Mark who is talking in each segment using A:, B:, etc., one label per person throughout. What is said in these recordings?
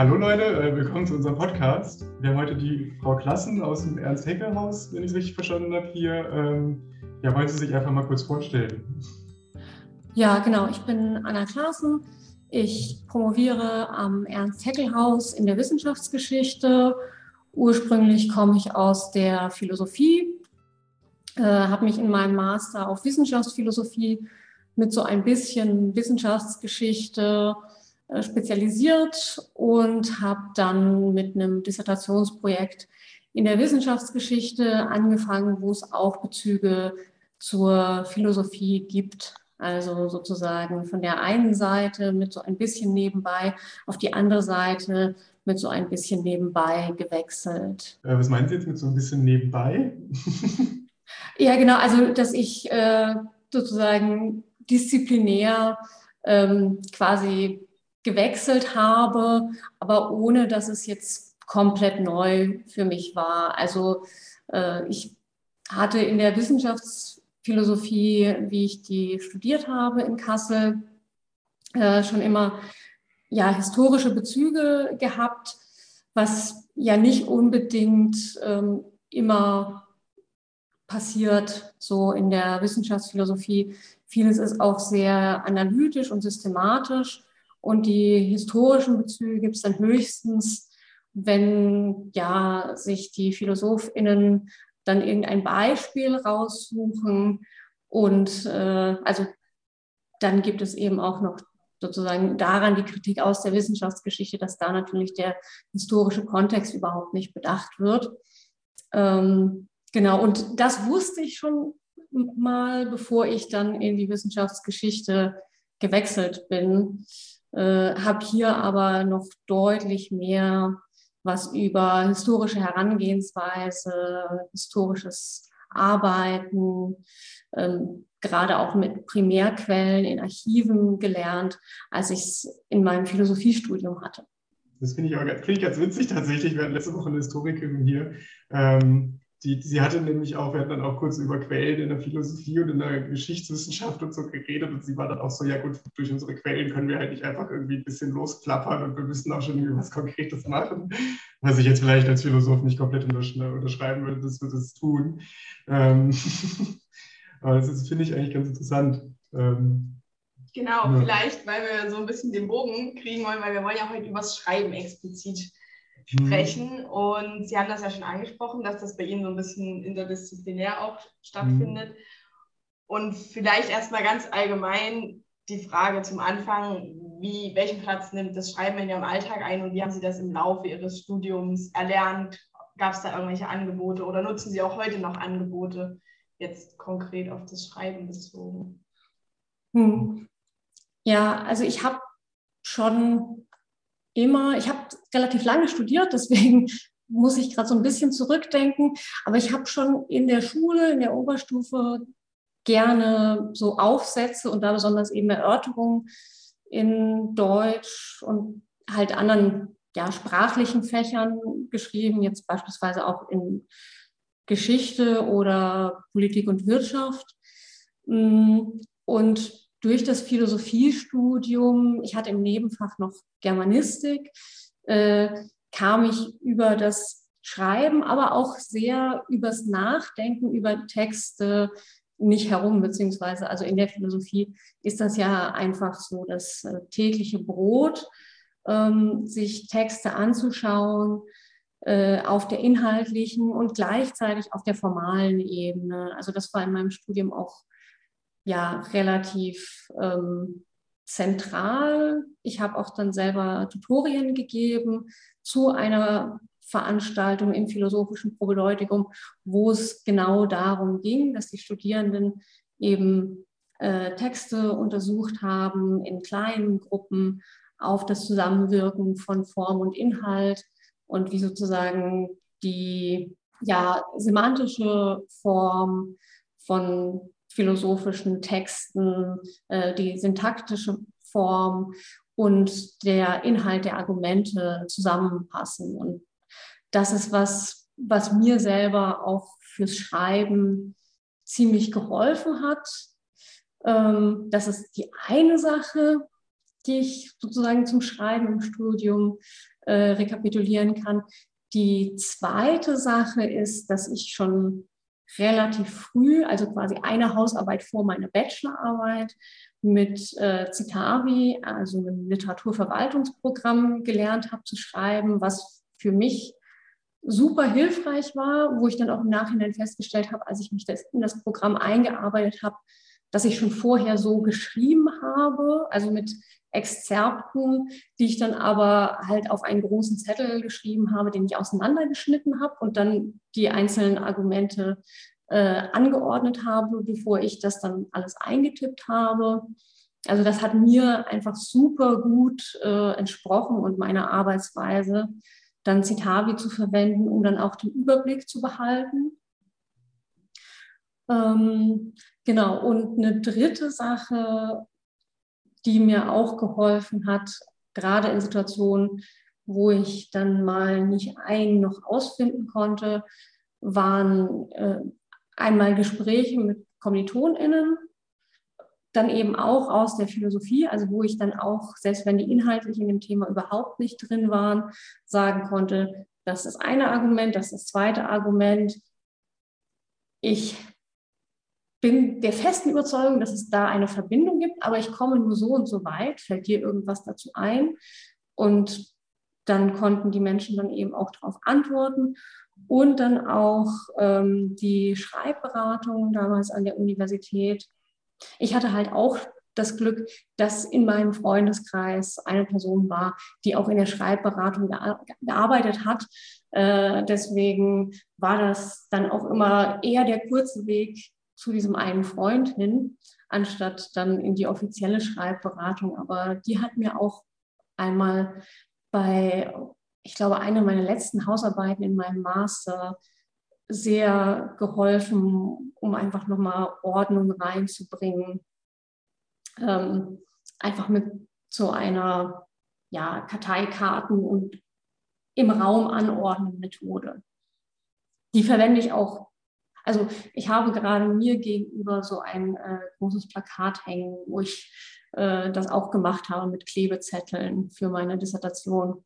A: Hallo Leute, äh, willkommen zu unserem Podcast. Wir haben heute die Frau Klassen aus dem Ernst-Heckel-Haus, wenn ich es richtig verstanden habe, hier. Ähm, ja, wollen Sie sich einfach mal kurz vorstellen?
B: Ja, genau. Ich bin Anna Klassen. Ich promoviere am Ernst-Heckel-Haus in der Wissenschaftsgeschichte. Ursprünglich komme ich aus der Philosophie, äh, habe mich in meinem Master auf Wissenschaftsphilosophie mit so ein bisschen Wissenschaftsgeschichte spezialisiert und habe dann mit einem Dissertationsprojekt in der Wissenschaftsgeschichte angefangen, wo es auch Bezüge zur Philosophie gibt. Also sozusagen von der einen Seite mit so ein bisschen nebenbei auf die andere Seite mit so ein bisschen nebenbei gewechselt.
A: Äh, was meinen Sie jetzt mit so ein bisschen nebenbei?
B: ja, genau. Also, dass ich äh, sozusagen disziplinär ähm, quasi gewechselt habe, aber ohne dass es jetzt komplett neu für mich war. Also äh, ich hatte in der Wissenschaftsphilosophie, wie ich die studiert habe in Kassel, äh, schon immer ja historische Bezüge gehabt, was ja nicht unbedingt ähm, immer passiert, so in der Wissenschaftsphilosophie. Vieles ist auch sehr analytisch und systematisch. Und die historischen Bezüge gibt es dann höchstens, wenn ja sich die PhilosophInnen dann irgendein Beispiel raussuchen. Und äh, also dann gibt es eben auch noch sozusagen daran die Kritik aus der Wissenschaftsgeschichte, dass da natürlich der historische Kontext überhaupt nicht bedacht wird. Ähm, genau, und das wusste ich schon mal, bevor ich dann in die Wissenschaftsgeschichte gewechselt bin äh, habe hier aber noch deutlich mehr was über historische Herangehensweise, historisches Arbeiten, ähm, gerade auch mit Primärquellen in Archiven gelernt, als ich es in meinem Philosophiestudium hatte.
A: Das finde ich auch find ich ganz witzig tatsächlich. Wir hatten letzte Woche eine Historikerin hier, ähm, die, sie hatte nämlich auch, wir hatten dann auch kurz über Quellen in der Philosophie und in der Geschichtswissenschaft und so geredet und sie war dann auch so, ja gut, durch unsere Quellen können wir halt nicht einfach irgendwie ein bisschen losklappern und wir müssen auch schon irgendwie was Konkretes machen, was ich jetzt vielleicht als Philosoph nicht komplett unterschreiben würde, dass wir das tun. Ähm Aber das finde ich eigentlich ganz interessant. Ähm
C: genau, ja. vielleicht, weil wir so ein bisschen den Bogen kriegen wollen, weil wir wollen ja heute über das Schreiben explizit Mhm. sprechen. Und Sie haben das ja schon angesprochen, dass das bei Ihnen so ein bisschen interdisziplinär auch stattfindet. Mhm. Und vielleicht erstmal ganz allgemein die Frage zum Anfang, wie, welchen Platz nimmt das Schreiben in Ihrem Alltag ein und wie haben Sie das im Laufe Ihres Studiums erlernt? Gab es da irgendwelche Angebote oder nutzen Sie auch heute noch Angebote, jetzt konkret auf das Schreiben bezogen?
B: Hm. Ja, also ich habe schon immer, ich habe relativ lange studiert, deswegen muss ich gerade so ein bisschen zurückdenken, aber ich habe schon in der Schule, in der Oberstufe gerne so Aufsätze und da besonders eben Erörterungen in Deutsch und halt anderen ja, sprachlichen Fächern geschrieben, jetzt beispielsweise auch in Geschichte oder Politik und Wirtschaft. Und durch das Philosophiestudium, ich hatte im Nebenfach noch Germanistik, äh, kam ich über das Schreiben, aber auch sehr übers Nachdenken über Texte nicht herum, beziehungsweise also in der Philosophie ist das ja einfach so das äh, tägliche Brot, ähm, sich Texte anzuschauen, äh, auf der inhaltlichen und gleichzeitig auf der formalen Ebene. Also das war in meinem Studium auch ja relativ ähm, zentral. Ich habe auch dann selber Tutorien gegeben zu einer Veranstaltung im philosophischen Probedeutikum, wo es genau darum ging, dass die Studierenden eben äh, Texte untersucht haben in kleinen Gruppen auf das Zusammenwirken von Form und Inhalt und wie sozusagen die ja, semantische Form von philosophischen Texten, äh, die syntaktische Form und der Inhalt der Argumente zusammenpassen. Und das ist was, was mir selber auch fürs Schreiben ziemlich geholfen hat. Ähm, das ist die eine Sache. die ich sozusagen zum Schreiben im Studium äh, rekapitulieren kann. Die zweite Sache ist, dass ich schon relativ früh, also quasi eine Hausarbeit vor meiner Bachelorarbeit mit äh, Citavi, also einem Literaturverwaltungsprogramm gelernt habe zu schreiben, was für mich super hilfreich war, wo ich dann auch im Nachhinein festgestellt habe, als ich mich das, in das Programm eingearbeitet habe, dass ich schon vorher so geschrieben habe, also mit Exzerpten, die ich dann aber halt auf einen großen Zettel geschrieben habe, den ich auseinandergeschnitten habe und dann die einzelnen Argumente äh, angeordnet habe, bevor ich das dann alles eingetippt habe. Also das hat mir einfach super gut äh, entsprochen und meiner Arbeitsweise, dann Citavi zu verwenden, um dann auch den Überblick zu behalten. Ähm, genau, und eine dritte Sache, die mir auch geholfen hat, gerade in Situationen, wo ich dann mal nicht ein noch ausfinden konnte, waren äh, einmal Gespräche mit KommilitonInnen, dann eben auch aus der Philosophie, also wo ich dann auch, selbst wenn die inhaltlich in dem Thema überhaupt nicht drin waren, sagen konnte, das ist eine Argument, das ist das zweite Argument. Ich bin der festen Überzeugung, dass es da eine Verbindung gibt, aber ich komme nur so und so weit. Fällt dir irgendwas dazu ein? Und dann konnten die Menschen dann eben auch darauf antworten. Und dann auch ähm, die Schreibberatung damals an der Universität. Ich hatte halt auch das Glück, dass in meinem Freundeskreis eine Person war, die auch in der Schreibberatung gearbeitet hat. Äh, deswegen war das dann auch immer eher der kurze Weg zu diesem einen Freund hin, anstatt dann in die offizielle Schreibberatung. Aber die hat mir auch einmal bei, ich glaube, einer meiner letzten Hausarbeiten in meinem Master sehr geholfen, um einfach nochmal Ordnung reinzubringen. Ähm, einfach mit so einer ja, Karteikarten und im Raum anordnen Methode. Die verwende ich auch also ich habe gerade mir gegenüber so ein äh, großes Plakat hängen, wo ich äh, das auch gemacht habe mit Klebezetteln für meine Dissertation.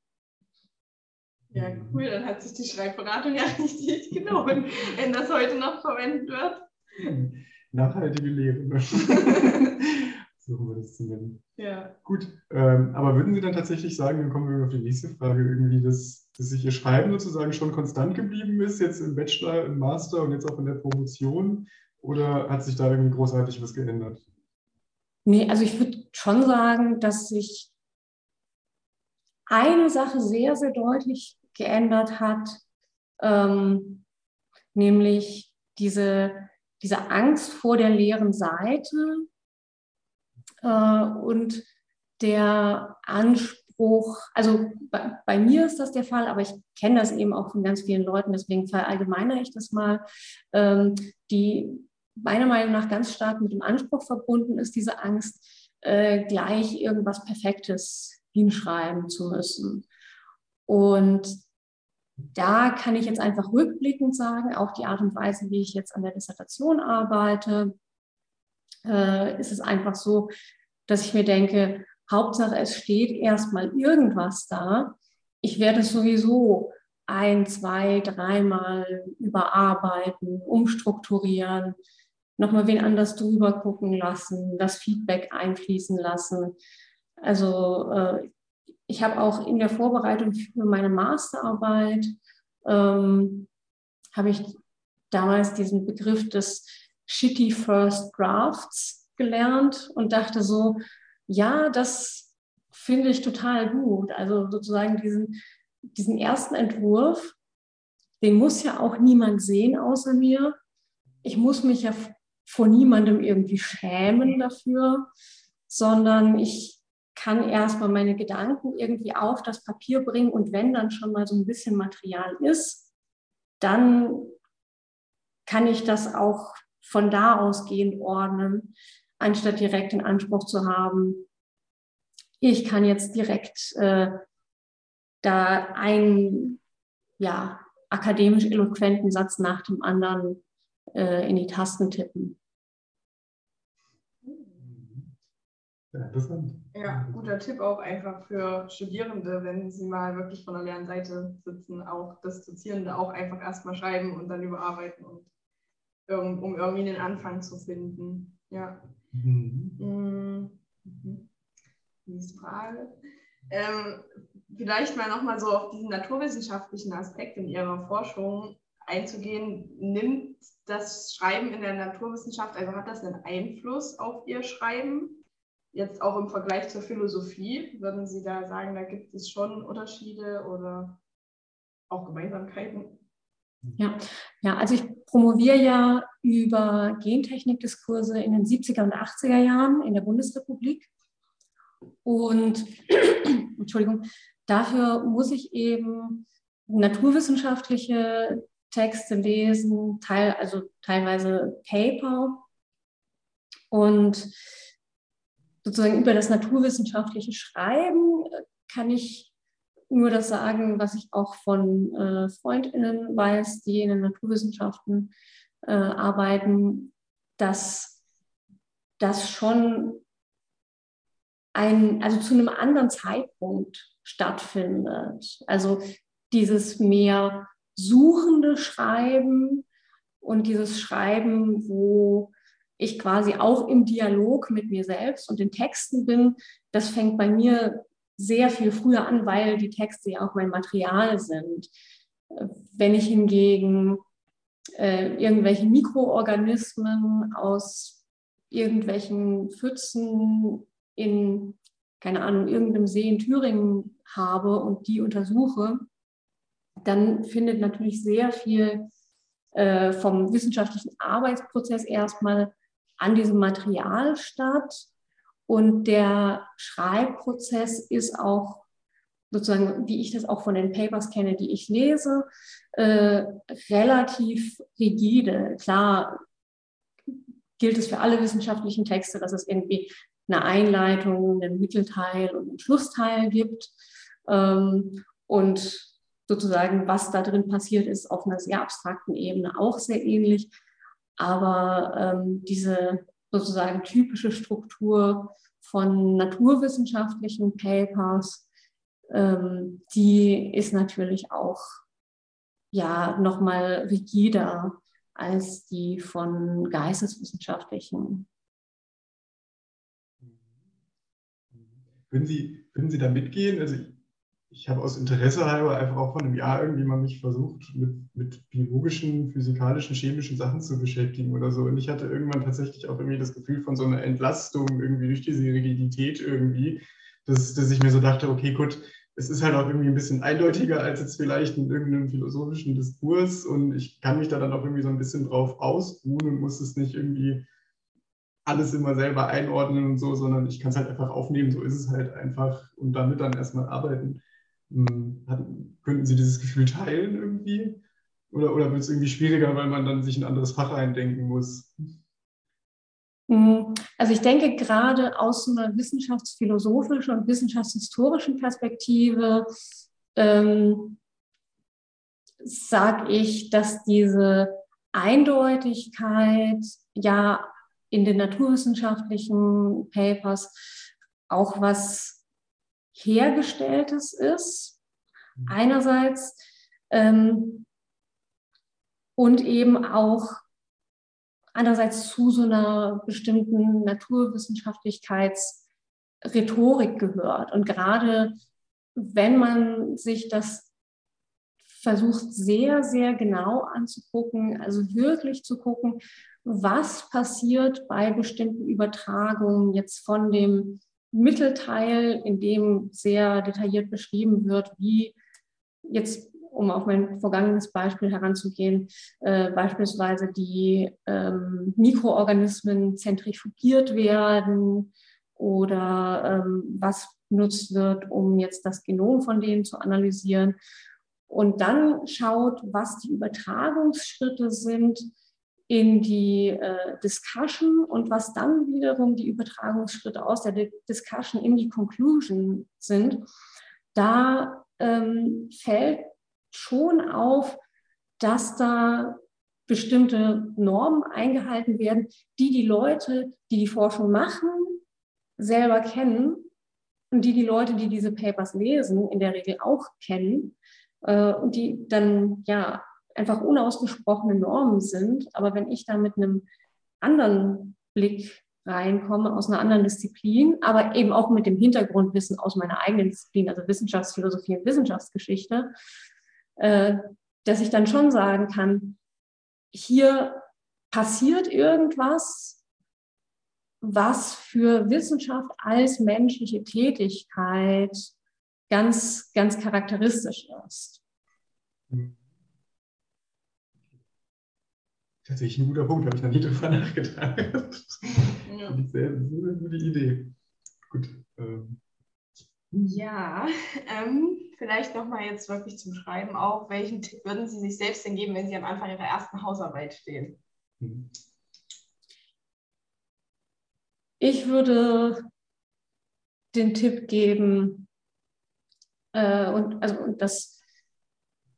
C: Ja, cool, dann hat sich die Schreibberatung ja richtig genommen, wenn das heute noch verwendet wird.
A: Nachhaltige Lehre. So haben wir das zu nennen.
C: Ja.
A: Gut, ähm, aber würden Sie dann tatsächlich sagen, dann kommen wir auf die nächste Frage, irgendwie, dass, dass sich Ihr Schreiben sozusagen schon konstant geblieben ist, jetzt im Bachelor, im Master und jetzt auch in der Promotion? Oder hat sich da irgendwie großartig was geändert?
B: Nee, also ich würde schon sagen, dass sich eine Sache sehr, sehr deutlich geändert hat, ähm, nämlich diese, diese Angst vor der leeren Seite äh, und der Anspruch, also bei, bei, mir ist das der Fall, aber ich kenne das eben auch von ganz vielen Leuten, deswegen verallgemeinere ich das mal, ähm, die meiner Meinung nach ganz stark mit dem Anspruch verbunden ist, diese Angst, äh, gleich irgendwas Perfektes hinschreiben zu müssen. Und da kann ich jetzt einfach rückblickend sagen, auch die Art und Weise, wie ich jetzt an der Dissertation arbeite, äh, ist es einfach so, dass ich mir denke, Hauptsache, es steht erstmal irgendwas da. Ich werde es sowieso ein, zwei, dreimal überarbeiten, umstrukturieren, nochmal wen anders drüber gucken lassen, das Feedback einfließen lassen. Also äh, ich habe auch in der Vorbereitung für meine Masterarbeit, ähm, habe ich damals diesen Begriff des Shitty First Drafts gelernt und dachte so, ja, das finde ich total gut. Also sozusagen diesen, diesen ersten Entwurf, den muss ja auch niemand sehen außer mir. Ich muss mich ja vor niemandem irgendwie schämen dafür, sondern ich kann erstmal meine Gedanken irgendwie auf das Papier bringen und wenn dann schon mal so ein bisschen Material ist, dann kann ich das auch von da ausgehend ordnen, anstatt direkt den Anspruch zu haben, ich kann jetzt direkt äh, da einen ja, akademisch eloquenten Satz nach dem anderen äh, in die Tasten tippen.
C: Ja, interessant. Ja, guter Tipp auch einfach für Studierende, wenn sie mal wirklich von der leeren Seite sitzen, auch das Dozierende auch einfach erstmal schreiben und dann überarbeiten und um irgendwie einen Anfang zu finden. Ja. Mhm. Mhm. Nächste Frage. Ähm, vielleicht mal nochmal so auf diesen naturwissenschaftlichen Aspekt in Ihrer Forschung einzugehen. Nimmt das Schreiben in der Naturwissenschaft, also hat das einen Einfluss auf Ihr Schreiben? Jetzt auch im Vergleich zur Philosophie, würden Sie da sagen, da gibt es schon Unterschiede oder auch Gemeinsamkeiten?
B: Ja, ja, also ich promoviere ja über Gentechnikdiskurse in den 70er und 80er Jahren in der Bundesrepublik. Und Entschuldigung, dafür muss ich eben naturwissenschaftliche Texte lesen, teil, also teilweise Paper. Und sozusagen über das naturwissenschaftliche Schreiben kann ich nur das sagen, was ich auch von äh, Freundinnen weiß, die in den Naturwissenschaften äh, arbeiten, dass das schon ein, also zu einem anderen Zeitpunkt stattfindet. Also dieses mehr suchende Schreiben und dieses Schreiben, wo ich quasi auch im Dialog mit mir selbst und den Texten bin, das fängt bei mir sehr viel früher an, weil die Texte ja auch mein Material sind. Wenn ich hingegen äh, irgendwelche Mikroorganismen aus irgendwelchen Pfützen in, keine Ahnung, irgendeinem See in Thüringen habe und die untersuche, dann findet natürlich sehr viel äh, vom wissenschaftlichen Arbeitsprozess erstmal an diesem Material statt. Und der Schreibprozess ist auch sozusagen, wie ich das auch von den Papers kenne, die ich lese, äh, relativ rigide. Klar gilt es für alle wissenschaftlichen Texte, dass es irgendwie eine Einleitung, einen Mittelteil und einen Schlussteil gibt. Ähm, und sozusagen, was da drin passiert, ist auf einer sehr abstrakten Ebene auch sehr ähnlich. Aber ähm, diese sozusagen typische Struktur von naturwissenschaftlichen Papers, ähm, die ist natürlich auch ja nochmal rigider als die von geisteswissenschaftlichen
A: Würden Sie, würden Sie da mitgehen? Also ich, habe aus Interesse halber einfach auch vor einem Jahr irgendwie mal mich versucht, mit, mit biologischen, physikalischen, chemischen Sachen zu beschäftigen oder so. Und ich hatte irgendwann tatsächlich auch irgendwie das Gefühl von so einer Entlastung irgendwie durch diese Rigidität irgendwie, dass, dass ich mir so dachte, okay, gut, es ist halt auch irgendwie ein bisschen eindeutiger als jetzt vielleicht in irgendeinem philosophischen Diskurs und ich kann mich da dann auch irgendwie so ein bisschen drauf ausruhen und muss es nicht irgendwie alles immer selber einordnen und so, sondern ich kann es halt einfach aufnehmen, so ist es halt einfach und damit dann erstmal arbeiten. Hm, könnten Sie dieses Gefühl teilen irgendwie? Oder, oder wird es irgendwie schwieriger, weil man dann sich ein anderes Fach eindenken muss?
B: Hm, also ich denke gerade aus einer wissenschaftsphilosophischen und wissenschaftshistorischen Perspektive ähm, sage ich, dass diese Eindeutigkeit ja in den naturwissenschaftlichen Papers auch was Hergestelltes ist, mhm. einerseits, ähm, und eben auch andererseits zu so einer bestimmten Naturwissenschaftlichkeitsrhetorik gehört. Und gerade wenn man sich das versucht sehr, sehr genau anzugucken, also wirklich zu gucken, was passiert bei bestimmten Übertragungen jetzt von dem Mittelteil, in dem sehr detailliert beschrieben wird, wie jetzt, um auf mein vergangenes Beispiel heranzugehen, äh, beispielsweise die ähm, Mikroorganismen zentrifugiert werden oder ähm, was benutzt wird, um jetzt das Genom von denen zu analysieren. Und dann schaut, was die Übertragungsschritte sind, in die äh, Discussion und was dann wiederum die Übertragungsschritte aus der Discussion in die Conclusion sind, da ähm, fällt schon auf, dass da bestimmte Normen eingehalten werden, die die Leute, die die Forschung machen, selber kennen und die die Leute, die diese Papers lesen, in der Regel auch kennen äh, und die dann ja einfach unausgesprochene Normen sind. Aber wenn ich da mit einem anderen Blick reinkomme, aus einer anderen Disziplin, aber eben auch mit dem Hintergrundwissen aus meiner eigenen Disziplin, also Wissenschaftsphilosophie und Wissenschaftsgeschichte, äh, dass ich dann schon sagen kann, hier passiert irgendwas, was für Wissenschaft als menschliche Tätigkeit ganz, ganz charakteristisch ist.
A: Tatsächlich ein guter Punkt, habe ich noch nie drüber nachgedacht. Ja. Sehr, sehr gute Idee. Gut. Ähm.
C: Ja, ähm, vielleicht nochmal jetzt wirklich zum Schreiben auch. Welchen Tipp würden Sie sich selbst denn geben, wenn Sie am Anfang Ihrer ersten Hausarbeit stehen? Mhm.
B: Ich würde den Tipp geben, äh, und, also, und das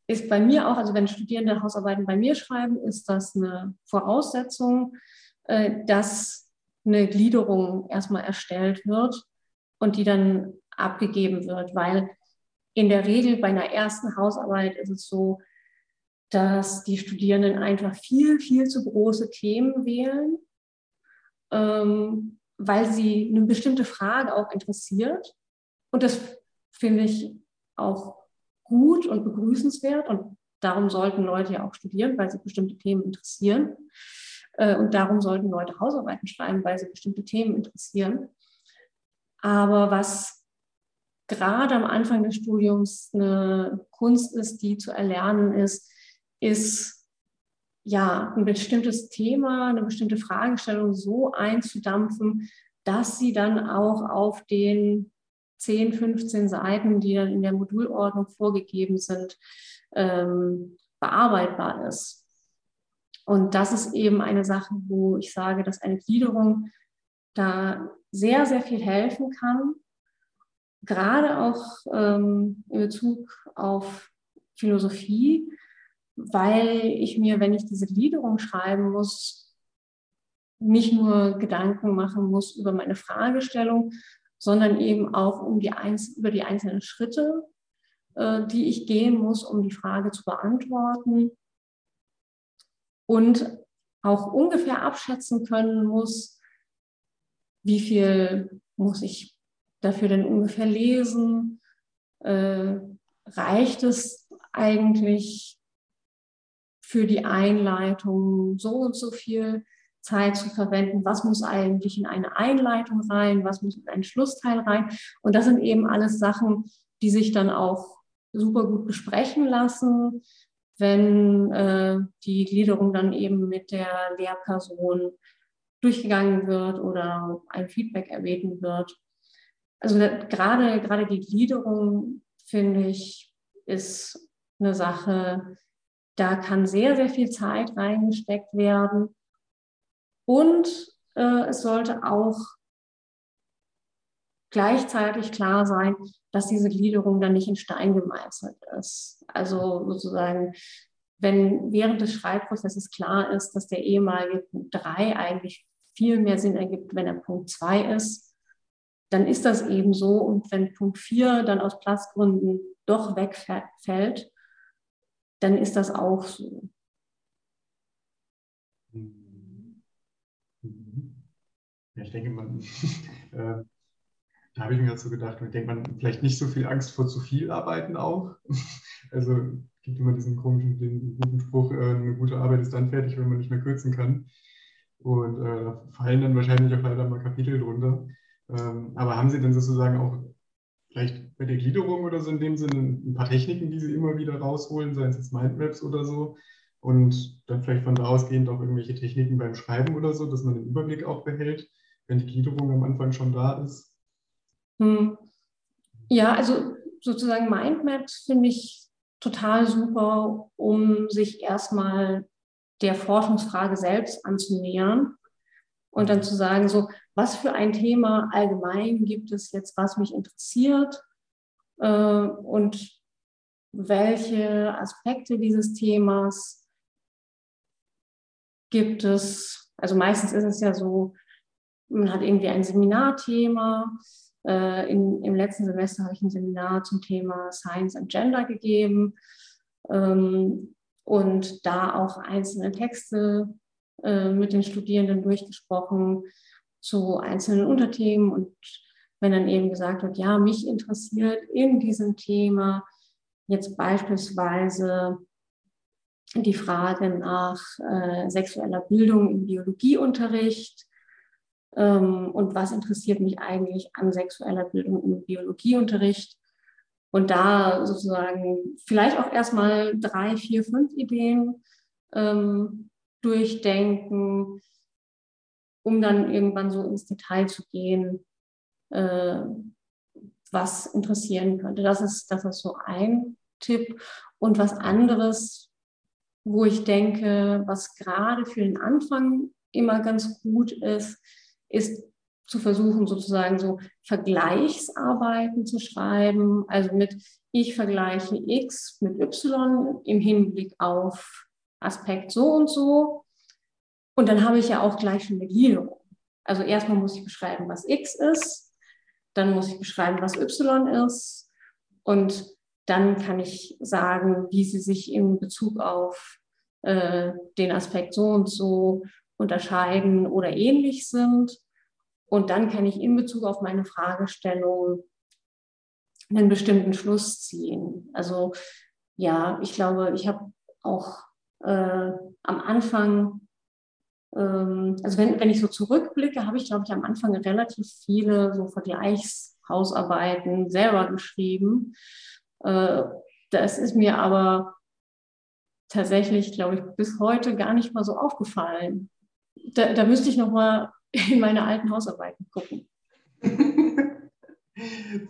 B: ist bei mir auch, also wenn Studierende Hausarbeiten bei mir schreiben, ist das eine Voraussetzung, äh, dass eine Gliederung erstmal erstellt wird und die dann abgegeben wird, weil in der Regel bei einer ersten Hausarbeit ist es so, dass die Studierenden einfach viel, viel zu große Themen wählen. Ähm, weil sie eine bestimmte Frage auch interessiert. Und das finde ich auch gut und begrüßenswert. Und darum sollten Leute ja auch studieren, weil sie bestimmte Themen interessieren. Äh, und darum sollten Leute Hausarbeiten schreiben, weil sie bestimmte Themen interessieren. Aber was gerade am Anfang des Studiums eine Kunst ist, die zu erlernen ist, ist ja, ein bestimmtes Thema, eine bestimmte Fragestellung so einzudampfen, dass sie dann auch auf den 10, 15 Seiten, die dann in der Modulordnung vorgegeben sind, ähm, bearbeitbar ist. Und das ist eben eine Sache, wo ich sage, dass eine Gliederung da sehr, sehr viel helfen kann, gerade auch ähm, in Bezug auf Philosophie, weil ich mir, wenn ich diese Gliederung schreiben muss, nicht nur Gedanken machen muss über meine Fragestellung, sondern eben auch um die über die einzelnen Schritte, äh, die ich gehen muss, um die Frage zu beantworten. Und auch ungefähr abschätzen können muss, wie viel muss ich dafür denn ungefähr lesen? Äh, reicht es eigentlich für die Einleitung so und so viel Zeit zu verwenden, was muss eigentlich in eine Einleitung rein, was muss in einen Schlussteil rein. Und das sind eben alles Sachen, die sich dann auch super gut besprechen lassen, wenn äh, die Gliederung dann eben mit der Lehrperson durchgegangen wird oder ein Feedback erbeten wird. Also gerade, gerade die Gliederung, finde ich, ist eine Sache, da kann sehr, sehr viel Zeit reingesteckt werden. Und äh, es sollte auch gleichzeitig klar sein, dass diese Gliederung dann nicht in Stein gemeißelt ist. Also sozusagen, wenn während des Schreibprozesses klar ist, dass der ehemalige Punkt 3 eigentlich viel mehr Sinn ergibt, wenn er Punkt 2 ist, dann ist das eben so. Und wenn Punkt 4 dann aus Platzgründen doch wegfällt, dann ist das auch so.
A: Ich denke, man, äh, da habe ich mir dazu gedacht, ich denke, man vielleicht nicht so viel Angst vor zu viel Arbeiten auch. Also es gibt immer diesen komischen, den guten Spruch, äh, eine gute Arbeit ist dann fertig, wenn man nicht mehr kürzen kann. Und äh, da fallen dann wahrscheinlich auch leider mal Kapitel drunter. Ähm, aber haben Sie denn sozusagen auch vielleicht bei der Gliederung oder so in dem Sinne ein paar Techniken, die Sie immer wieder rausholen, seien es jetzt Mindmaps oder so. Und dann vielleicht von da ausgehend auch irgendwelche Techniken beim Schreiben oder so, dass man den Überblick auch behält, wenn die Gliederung am Anfang schon da ist.
B: Hm. Ja, also sozusagen Mindmaps finde ich total super, um sich erstmal der Forschungsfrage selbst anzunähern und dann zu sagen, so, was für ein Thema allgemein gibt es jetzt, was mich interessiert äh, und welche Aspekte dieses Themas gibt es. Also meistens ist es ja so, man hat irgendwie ein Seminarthema. Äh, in, Im letzten Semester habe ich ein Seminar zum Thema Science and Gender gegeben ähm, und da auch einzelne Texte äh, mit den Studierenden durchgesprochen zu einzelnen Unterthemen und wenn dann eben gesagt wird, ja, mich interessiert in diesem Thema jetzt beispielsweise die Frage nach äh, sexueller Bildung im Biologieunterricht ähm, und was interessiert mich eigentlich an sexueller Bildung im Biologieunterricht. Und da sozusagen vielleicht auch erstmal drei, vier, fünf Ideen ähm, durchdenken, um dann irgendwann so ins Detail zu gehen, äh, was interessieren könnte. Das ist, das ist so ein Tipp. Und was anderes, wo ich denke, was gerade für den Anfang immer ganz gut ist, ist zu versuchen, sozusagen so Vergleichsarbeiten zu schreiben, also mit ich vergleiche X mit Y im Hinblick auf Aspekt so und so. Und dann habe ich ja auch gleich schon eine Gliederung. Also erstmal muss ich beschreiben, was X ist, dann muss ich beschreiben, was Y ist und dann kann ich sagen, wie sie sich in Bezug auf äh, den Aspekt so und so unterscheiden oder ähnlich sind. Und dann kann ich in Bezug auf meine Fragestellung einen bestimmten Schluss ziehen. Also ja, ich glaube, ich habe auch äh, am Anfang, ähm, also wenn, wenn ich so zurückblicke, habe ich, glaube ich, am Anfang relativ viele so Vergleichshausarbeiten selber geschrieben. Äh, das ist mir aber tatsächlich, glaube ich, bis heute gar nicht mal so aufgefallen. Da, da müsste ich noch mal in meine alten Hausarbeiten gucken.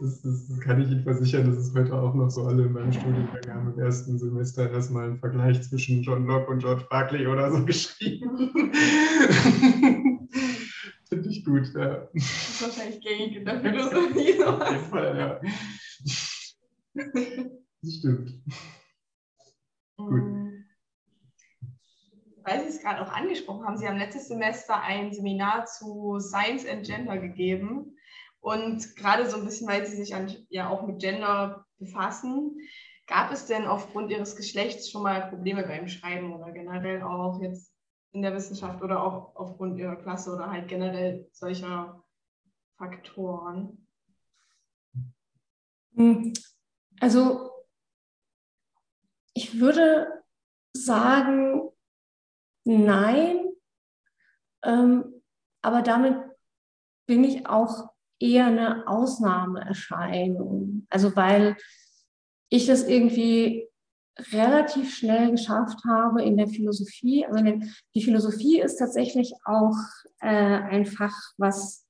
A: Das, das, kann ich Ihnen versichern, das ist heute auch noch so alle in meinem Studiengang haben im ersten Semester erstmal einen Vergleich zwischen John Locke und George Barclay oder so geschrieben. Finde ich gut, ja.
C: Das ist wahrscheinlich gängig in der Philosophie.
A: Auf jeden Fall, ja. Das stimmt.
C: Weil Sie es gerade auch angesprochen haben, Sie haben letztes Semester ein Seminar zu Science and Gender gegeben. Und gerade so ein bisschen, weil Sie sich an, ja auch mit Gender befassen, gab es denn aufgrund Ihres Geschlechts schon mal Probleme beim Schreiben oder generell auch jetzt in der Wissenschaft oder auch aufgrund Ihrer Klasse oder halt generell solcher Faktoren?
B: Hm, also ich würde sagen, Nein, ähm, aber damit bin ich auch eher eine Ausnahmeerscheinung. Also weil ich das irgendwie relativ schnell geschafft habe in der Philosophie. Also die Philosophie ist tatsächlich auch äh, ein Fach, was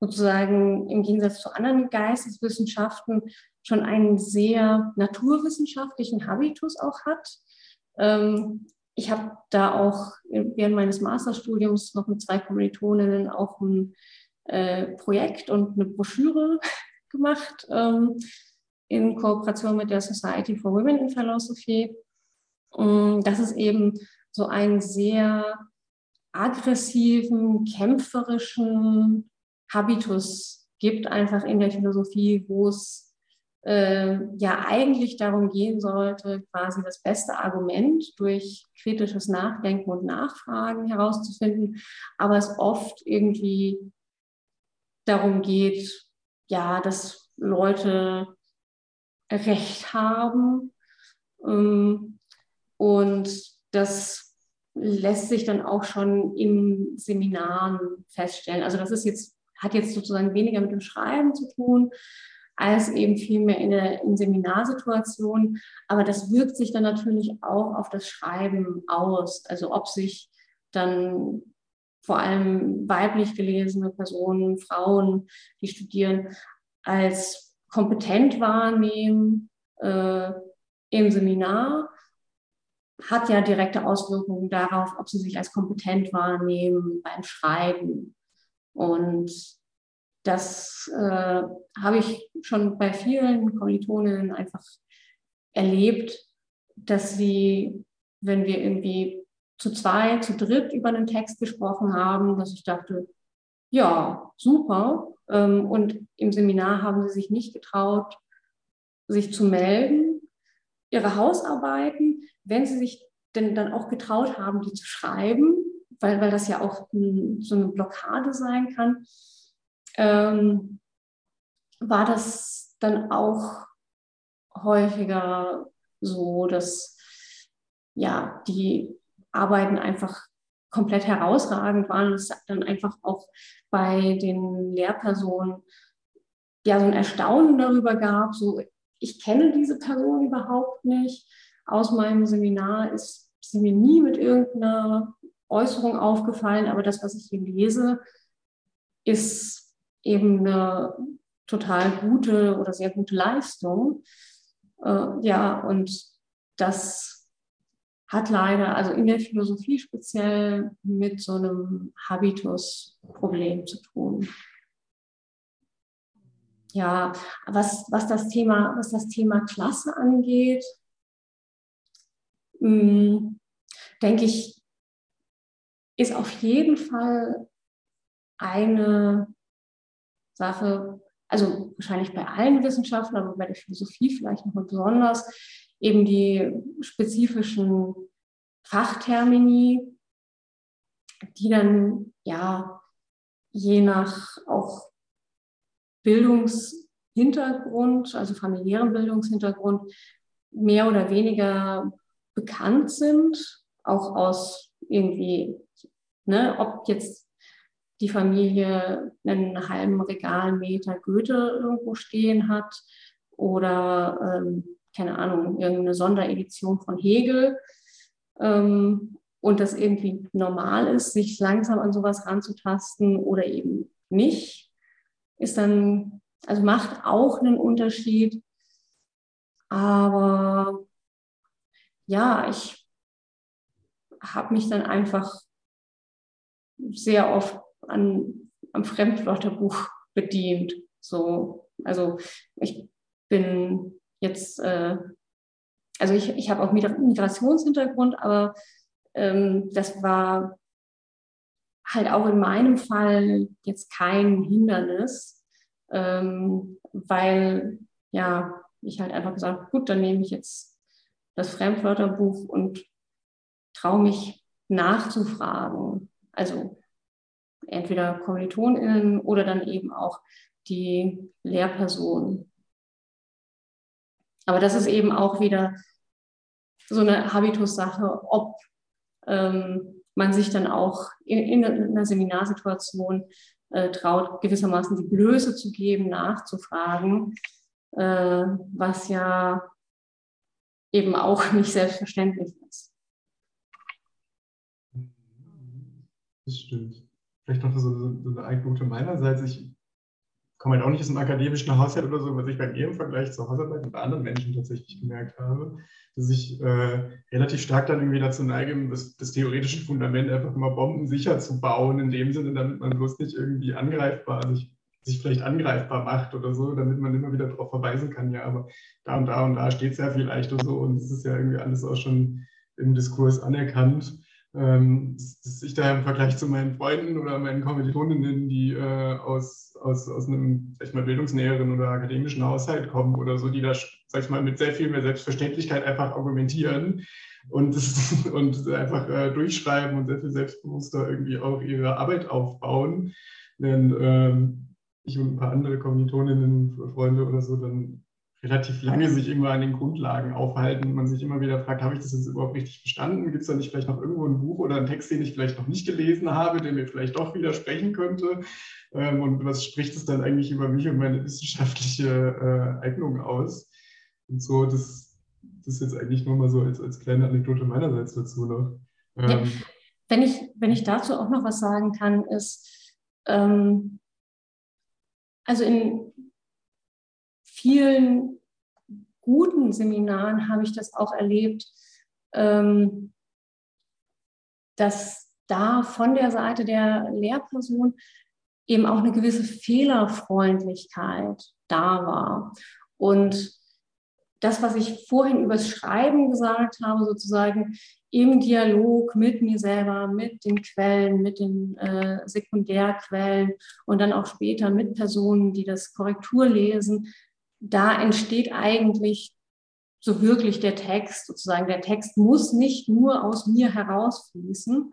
B: sozusagen im Gegensatz zu anderen Geisteswissenschaften schon einen sehr naturwissenschaftlichen Habitus auch hat. Ähm, ich habe da auch während meines Masterstudiums noch mit zwei Kommilitoninnen auch ein äh, Projekt und eine Broschüre gemacht ähm, in Kooperation mit der Society for Women in Philosophy. Und das ist eben so einen sehr aggressiven, kämpferischen Habitus gibt, einfach in der Philosophie, wo es äh, ja eigentlich darum gehen sollte, quasi das beste Argument durch kritisches Nachdenken und Nachfragen herauszufinden, aber es oft irgendwie darum geht, ja, dass Leute Recht haben ähm, und das lässt sich dann auch schon in Seminaren feststellen. Also das ist jetzt, hat jetzt sozusagen weniger mit dem Schreiben zu tun, als eben vielmehr in, in Seminarsituationen. Aber das wirkt sich dann natürlich auch auf das Schreiben aus. Also ob sich dann vor allem weiblich gelesene Personen, Frauen, die studieren, als kompetent wahrnehmen äh, im Seminar, hat ja direkte Auswirkungen darauf, ob sie sich als kompetent wahrnehmen beim Schreiben. Und das äh, habe ich schon bei vielen Kommilitoninnen einfach erlebt, dass sie, wenn wir irgendwie zu zwei, zu dritt über einen Text gesprochen haben, dass ich dachte, ja, super. Ähm, und im Seminar haben sie sich nicht getraut, sich zu melden. Ihre Hausarbeiten, wenn sie sich denn dann auch getraut haben, die zu schreiben, weil, weil das ja auch so eine Blockade sein kann, ähm, war das dann auch häufiger so, dass ja die Arbeiten einfach komplett herausragend waren. Es dann einfach auch bei den Lehrpersonen ja so ein Erstaunen darüber gab, so ich kenne diese Person überhaupt nicht. Aus meinem Seminar ist sie mir nie mit irgendeiner Äußerung aufgefallen, aber das, was ich hier lese, ist eben eine total gute oder sehr gute Leistung. Äh, ja, und das hat leider, also in der Philosophie speziell, mit so einem Habitus-Problem zu tun. Ja, was, was, das Thema, was das Thema Klasse angeht, hm, denke ich, ist auf jeden Fall eine Sache, also wahrscheinlich bei allen Wissenschaften, aber bei der Philosophie vielleicht noch besonders, eben die spezifischen Fachtermini, die dann ja je nach auch Bildungshintergrund, also familiären Bildungshintergrund, mehr oder weniger bekannt sind, auch aus irgendwie, ne, ob jetzt die Familie einen halben Regalmeter Goethe irgendwo stehen hat oder, ähm, keine Ahnung, irgendeine Sonderedition von Hegel ähm, und das irgendwie normal ist, sich langsam an sowas ranzutasten oder eben nicht, ist dann, also macht auch einen Unterschied. Aber ja, ich habe mich dann einfach sehr oft an, am Fremdwörterbuch bedient. So, also ich bin jetzt, äh, also ich, ich habe auch Migrationshintergrund, aber ähm, das war halt auch in meinem Fall jetzt kein Hindernis, ähm, weil ja, ich halt einfach gesagt, gut, dann nehme ich jetzt das Fremdwörterbuch und traue mich nachzufragen. Also entweder KommilitonInnen oder dann eben auch die Lehrperson. Aber das ist eben auch wieder so eine Habitus-Sache, ob ähm, man sich dann auch in, in einer Seminarsituation äh, traut, gewissermaßen die Blöße zu geben, nachzufragen, äh, was ja eben auch nicht selbstverständlich ist.
A: Das stimmt. Vielleicht noch so, so eine Anekdote meinerseits. Ich komme halt auch nicht aus einem akademischen Haushalt oder so, was ich bei mir im Vergleich zur Hausarbeit mit anderen Menschen tatsächlich gemerkt habe, dass ich äh, relativ stark dann irgendwie dazu neige, das, das theoretische Fundament einfach immer bombensicher zu bauen, in dem Sinne, damit man bloß nicht irgendwie angreifbar, also ich sich vielleicht angreifbar macht oder so, damit man immer wieder darauf verweisen kann, ja, aber da und da und da steht es ja vielleicht und so und es ist ja irgendwie alles auch schon im Diskurs anerkannt. Ähm, dass ich da im Vergleich zu meinen Freunden oder meinen Kommilitoninnen, die äh, aus, aus, aus einem, sag ich mal, bildungsnäheren oder akademischen Haushalt kommen oder so, die da, sag ich mal, mit sehr viel mehr Selbstverständlichkeit einfach argumentieren und, und einfach äh, durchschreiben und sehr viel selbstbewusster irgendwie auch ihre Arbeit aufbauen. Denn ähm, ich und ein paar andere Kommilitoninnen, Freunde oder so, dann relativ lange sich immer an den Grundlagen aufhalten und man sich immer wieder fragt, habe ich das jetzt überhaupt richtig verstanden? Gibt es da nicht vielleicht noch irgendwo ein Buch oder einen Text, den ich vielleicht noch nicht gelesen habe, der mir vielleicht doch widersprechen könnte? Ähm, und was spricht es dann eigentlich über mich und meine wissenschaftliche äh, Eignung aus? Und so, das, das ist jetzt eigentlich nur mal so als, als kleine Anekdote meinerseits dazu noch.
B: Ähm, ja, wenn, ich, wenn ich dazu auch noch was sagen kann, ist, ähm, also in vielen guten Seminaren habe ich das auch erlebt, ähm, dass da von der Seite der Lehrperson eben auch eine gewisse Fehlerfreundlichkeit da war. Und das, was ich vorhin übers Schreiben gesagt habe, sozusagen im Dialog mit mir selber, mit den Quellen, mit den äh, Sekundärquellen und dann auch später mit Personen, die das Korrektur lesen, da entsteht eigentlich so wirklich der Text sozusagen. Der Text muss nicht nur aus mir herausfließen.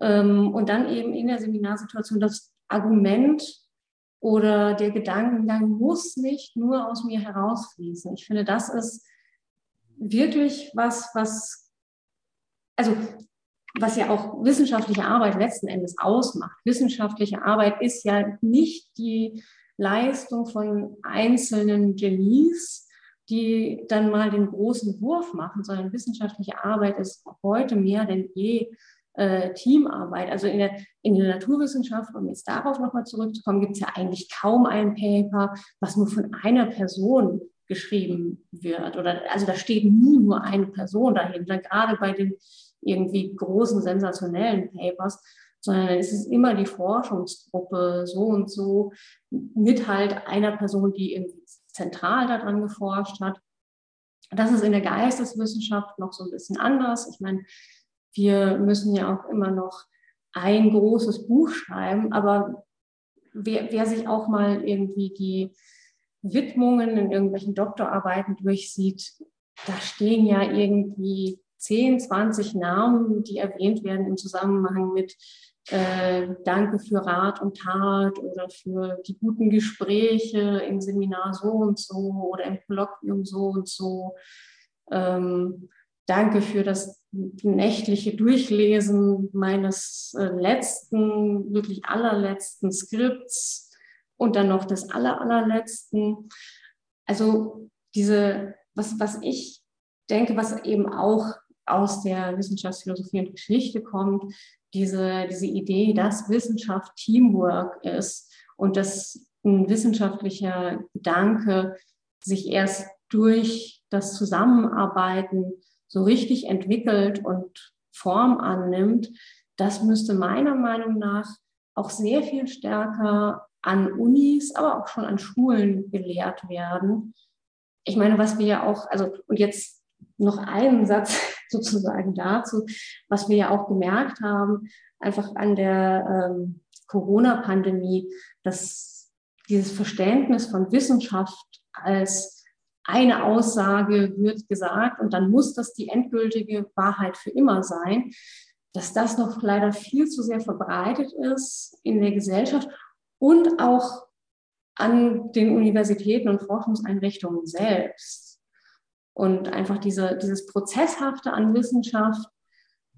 B: Ähm, und dann eben in der Seminarsituation das Argument oder der Gedankengang muss nicht nur aus mir herausfließen. Ich finde, das ist wirklich was, was, also was ja auch wissenschaftliche Arbeit letzten Endes ausmacht. Wissenschaftliche Arbeit ist ja nicht die Leistung von einzelnen Genies, die dann mal den großen Wurf machen, sondern wissenschaftliche Arbeit ist heute mehr denn je äh, Teamarbeit. Also in der, in der Naturwissenschaft, um jetzt darauf nochmal zurückzukommen, gibt es ja eigentlich kaum ein Paper, was nur von einer Person geschrieben wird. Oder also da steht nie nur eine Person dahinter, gerade bei den irgendwie großen, sensationellen Papers, sondern es ist immer die Forschungsgruppe so und so mit halt einer Person, die irgendwie zentral daran geforscht hat. Das ist in der Geisteswissenschaft noch so ein bisschen anders. Ich meine, wir müssen ja auch immer noch ein großes Buch schreiben, aber wer, wer sich auch mal irgendwie die Widmungen in irgendwelchen Doktorarbeiten durchsieht, da stehen ja irgendwie 10, 20 Namen, die erwähnt werden im Zusammenhang mit äh, Danke für Rat und Tat oder für die guten Gespräche im Seminar so und so oder im Kolloquium so und so. Ähm, danke für das nächtliche Durchlesen meines äh, letzten, wirklich allerletzten Skripts und dann noch des aller, allerletzten. Also diese, was, was ich denke, was eben auch aus der Wissenschaftsphilosophie und Geschichte kommt, diese, diese Idee, dass Wissenschaft Teamwork ist und dass ein wissenschaftlicher Gedanke sich erst durch das Zusammenarbeiten so richtig entwickelt und Form annimmt, das müsste meiner Meinung nach auch sehr viel stärker an Unis, aber auch schon an Schulen gelehrt werden. Ich meine, was wir ja auch, also und jetzt noch einen Satz sozusagen dazu, was wir ja auch gemerkt haben, einfach an der ähm, Corona-Pandemie, dass dieses Verständnis von Wissenschaft als eine Aussage wird gesagt und dann muss das die endgültige Wahrheit für immer sein, dass das noch leider viel zu sehr verbreitet ist in der Gesellschaft und auch an den Universitäten und Forschungseinrichtungen selbst. Und einfach diese, dieses Prozesshafte an Wissenschaft,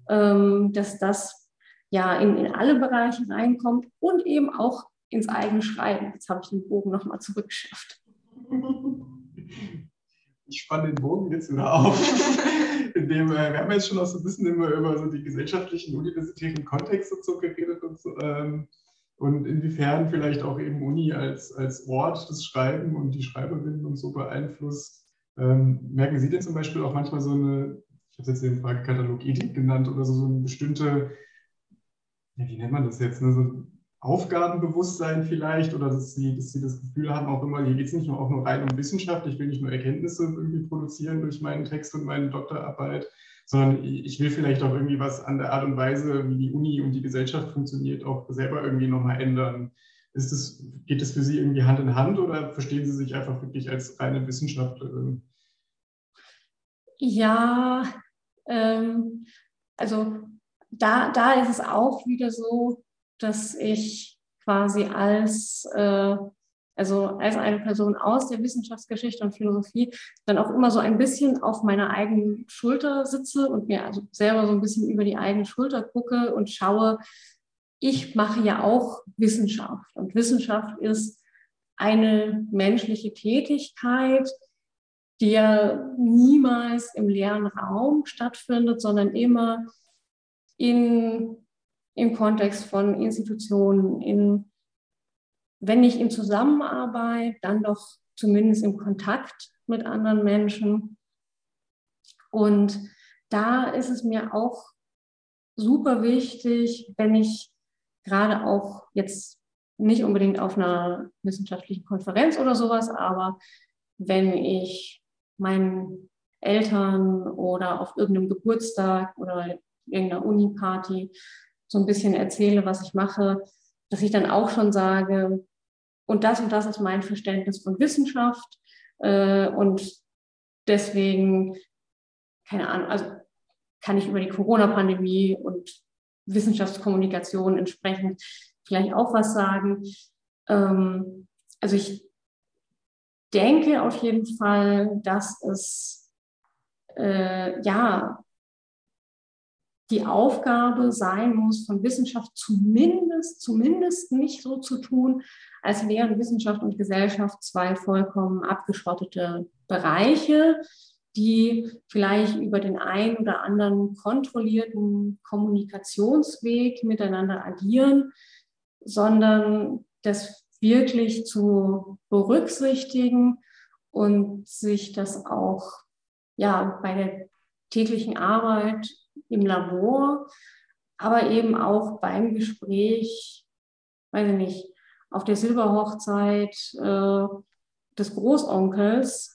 B: ähm, dass das ja in, in alle Bereiche reinkommt und eben auch ins eigene Schreiben. Jetzt habe ich den Bogen nochmal zurückgeschafft.
A: Ich spanne den Bogen jetzt wieder auf. Indem, äh, wir haben jetzt schon auch so ein bisschen immer über so die gesellschaftlichen, universitären Kontexte so geredet und so. Ähm, und inwiefern vielleicht auch eben Uni als, als Ort des Schreiben und die Schreiberinnen und so beeinflusst. Ähm, merken Sie denn zum Beispiel auch manchmal so eine, ich habe es jetzt den Fragekatalog Ethik genannt, oder so, so eine bestimmte, ja, wie nennt man das jetzt, ne, so Aufgabenbewusstsein vielleicht, oder dass Sie, dass Sie das Gefühl haben, auch immer, hier geht es nicht nur auch nur rein um Wissenschaft, ich will nicht nur Erkenntnisse irgendwie produzieren durch meinen Text und meine Doktorarbeit, sondern ich will vielleicht auch irgendwie was an der Art und Weise, wie die Uni und die Gesellschaft funktioniert, auch selber irgendwie nochmal ändern. Ist das, geht das für Sie irgendwie Hand in Hand oder verstehen Sie sich einfach wirklich als reine Wissenschaftlerin?
B: Ja, ähm, also da, da ist es auch wieder so, dass ich quasi als äh, also als eine Person aus der Wissenschaftsgeschichte und Philosophie, dann auch immer so ein bisschen auf meiner eigenen Schulter sitze und mir also selber so ein bisschen über die eigene Schulter gucke und schaue, ich mache ja auch Wissenschaft. Und Wissenschaft ist eine menschliche Tätigkeit, die ja niemals im leeren Raum stattfindet, sondern immer in, im Kontext von Institutionen, in wenn nicht in Zusammenarbeit, dann doch zumindest im Kontakt mit anderen Menschen. Und da ist es mir auch super wichtig, wenn ich gerade auch jetzt nicht unbedingt auf einer wissenschaftlichen Konferenz oder sowas, aber wenn ich mein Eltern oder auf irgendeinem Geburtstag oder irgendeiner Uni-Party so ein bisschen erzähle, was ich mache, dass ich dann auch schon sage, und das und das ist mein Verständnis von Wissenschaft äh, und deswegen, keine Ahnung, also kann ich über die Corona-Pandemie und Wissenschaftskommunikation entsprechend vielleicht auch was sagen. Ähm, also ich denke auf jeden Fall, dass es äh, ja die Aufgabe sein muss, von Wissenschaft zumindest, zumindest nicht so zu tun, als wären Wissenschaft und Gesellschaft zwei vollkommen abgeschottete Bereiche, die vielleicht über den einen oder anderen kontrollierten Kommunikationsweg miteinander agieren, sondern das wirklich zu berücksichtigen und sich das auch ja, bei der täglichen Arbeit im Labor, aber eben auch beim Gespräch, weiß ich nicht, auf der Silberhochzeit äh, des Großonkels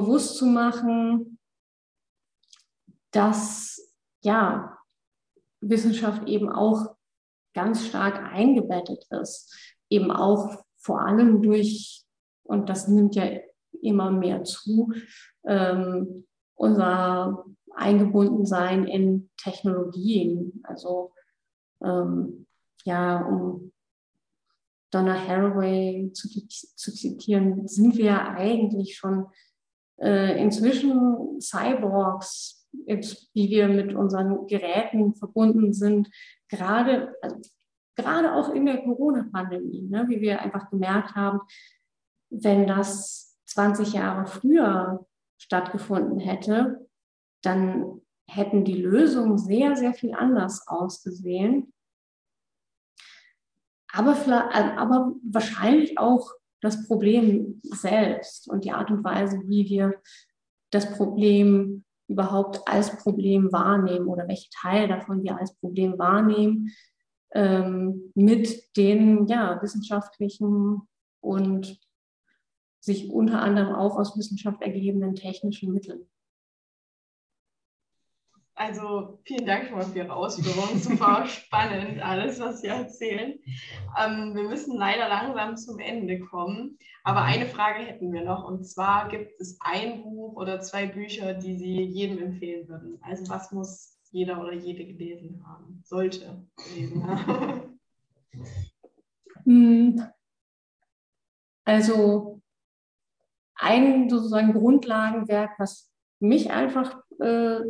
B: bewusst zu machen, dass ja Wissenschaft eben auch ganz stark eingebettet ist, eben auch vor allem durch, und das nimmt ja immer mehr zu, ähm, unser Eingebundensein in Technologien. Also ähm, ja, um Donna Haraway zu, zu, zitieren, sind wir eigentlich schon äh, inzwischen Cyborgs, jetzt, wie wir mit unseren Geräten verbunden sind, gerade, also, gerade auch in der Corona-Pandemie, ne, wie wir einfach gemerkt haben, wenn das 20 Jahre früher stattgefunden hätte, dann hätten die Lösungen sehr, sehr viel anders ausgesehen. Aber, aber wahrscheinlich auch das Problem selbst und die Art und Weise, wie wir das Problem überhaupt als Problem wahrnehmen oder welche Teil davon wir als Problem wahrnehmen, ähm, mit den ja, wissenschaftlichen und sich unter anderem auch aus Wissenschaft ergebenden technischen Mitteln.
C: Also vielen Dank schon mal für Ihre Ausführungen. Super spannend alles, was Sie erzählen. Ähm, wir müssen leider langsam zum Ende kommen. Aber mhm. eine Frage hätten wir noch. Und zwar gibt es ein Buch oder zwei Bücher, die Sie jedem empfehlen würden. Also was muss jeder oder jede gelesen haben? Sollte gelesen haben.
B: Hm. Also ein sozusagen Grundlagenwerk, was mich einfach äh,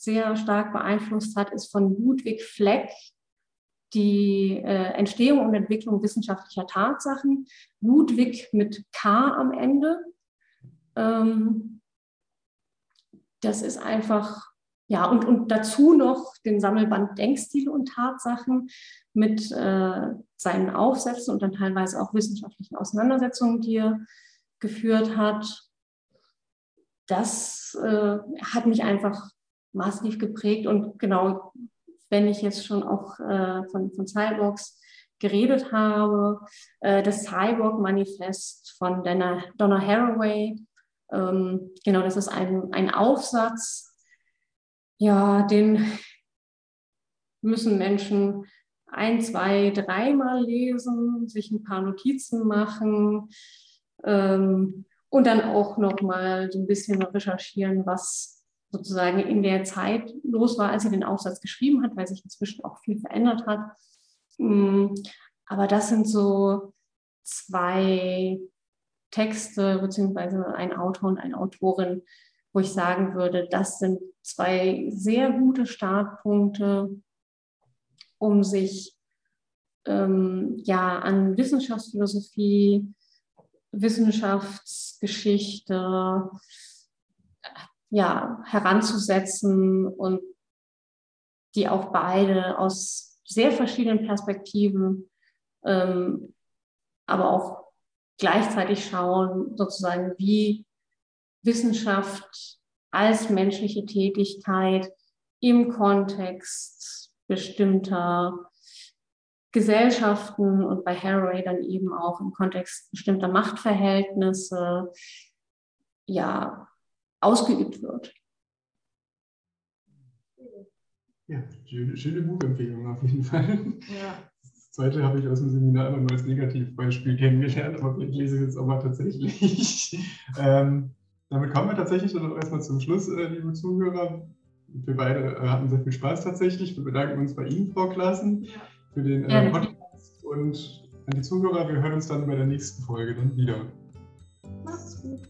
B: sehr stark beeinflusst hat, ist von Ludwig Fleck, die äh, Entstehung und Entwicklung wissenschaftlicher Tatsachen. Ludwig mit K am Ende. Ähm, das ist einfach, ja, und, und dazu noch den Sammelband Denkstile und Tatsachen mit äh, seinen Aufsätzen und dann teilweise auch wissenschaftlichen Auseinandersetzungen, die er geführt hat. Das äh, hat mich einfach massiv geprägt. Und genau, wenn ich jetzt schon auch äh, von, von Cyborgs geredet habe, äh, das Cyborg-Manifest von Donna, Donna Haraway, ähm, genau, das ist ein, ein Aufsatz, ja, den müssen Menschen ein, zwei, dreimal lesen, sich ein paar Notizen machen ähm, und dann auch nochmal so ein bisschen recherchieren, was sozusagen in der Zeit los war, als sie den Aufsatz geschrieben hat, weil sich inzwischen auch viel verändert hat. Mm, aber das sind so zwei Texte beziehungsweise ein Autor und eine Autorin, wo ich sagen würde, das sind zwei sehr gute Startpunkte, um sich ähm, ja an Wissenschaftsphilosophie, Wissenschaftsgeschichte, ja, heranzusetzen und die auch beide aus sehr verschiedenen Perspektiven, ähm, aber auch gleichzeitig schauen, sozusagen, wie Wissenschaft als menschliche Tätigkeit im Kontext bestimmter Gesellschaften und bei Haraway dann eben auch im Kontext bestimmter Machtverhältnisse ja ausgeübt wird.
A: Ja, schöne, schöne Buchempfehlung auf jeden Fall. Ja. Das zweite habe ich aus dem Seminar immer nur als Negativbeispiel kennengelernt, aber vielleicht lese ich es auch mal tatsächlich. ähm, damit kommen wir tatsächlich dann auch erstmal zum Schluss, äh, liebe Zuhörer. Wir beide äh, hatten sehr viel Spaß tatsächlich. Wir bedanken uns bei Ihnen, Frau Klassen, ja. für den äh, Podcast und an die Zuhörer. Wir hören uns dann bei der nächsten Folge dann wieder. Macht's gut.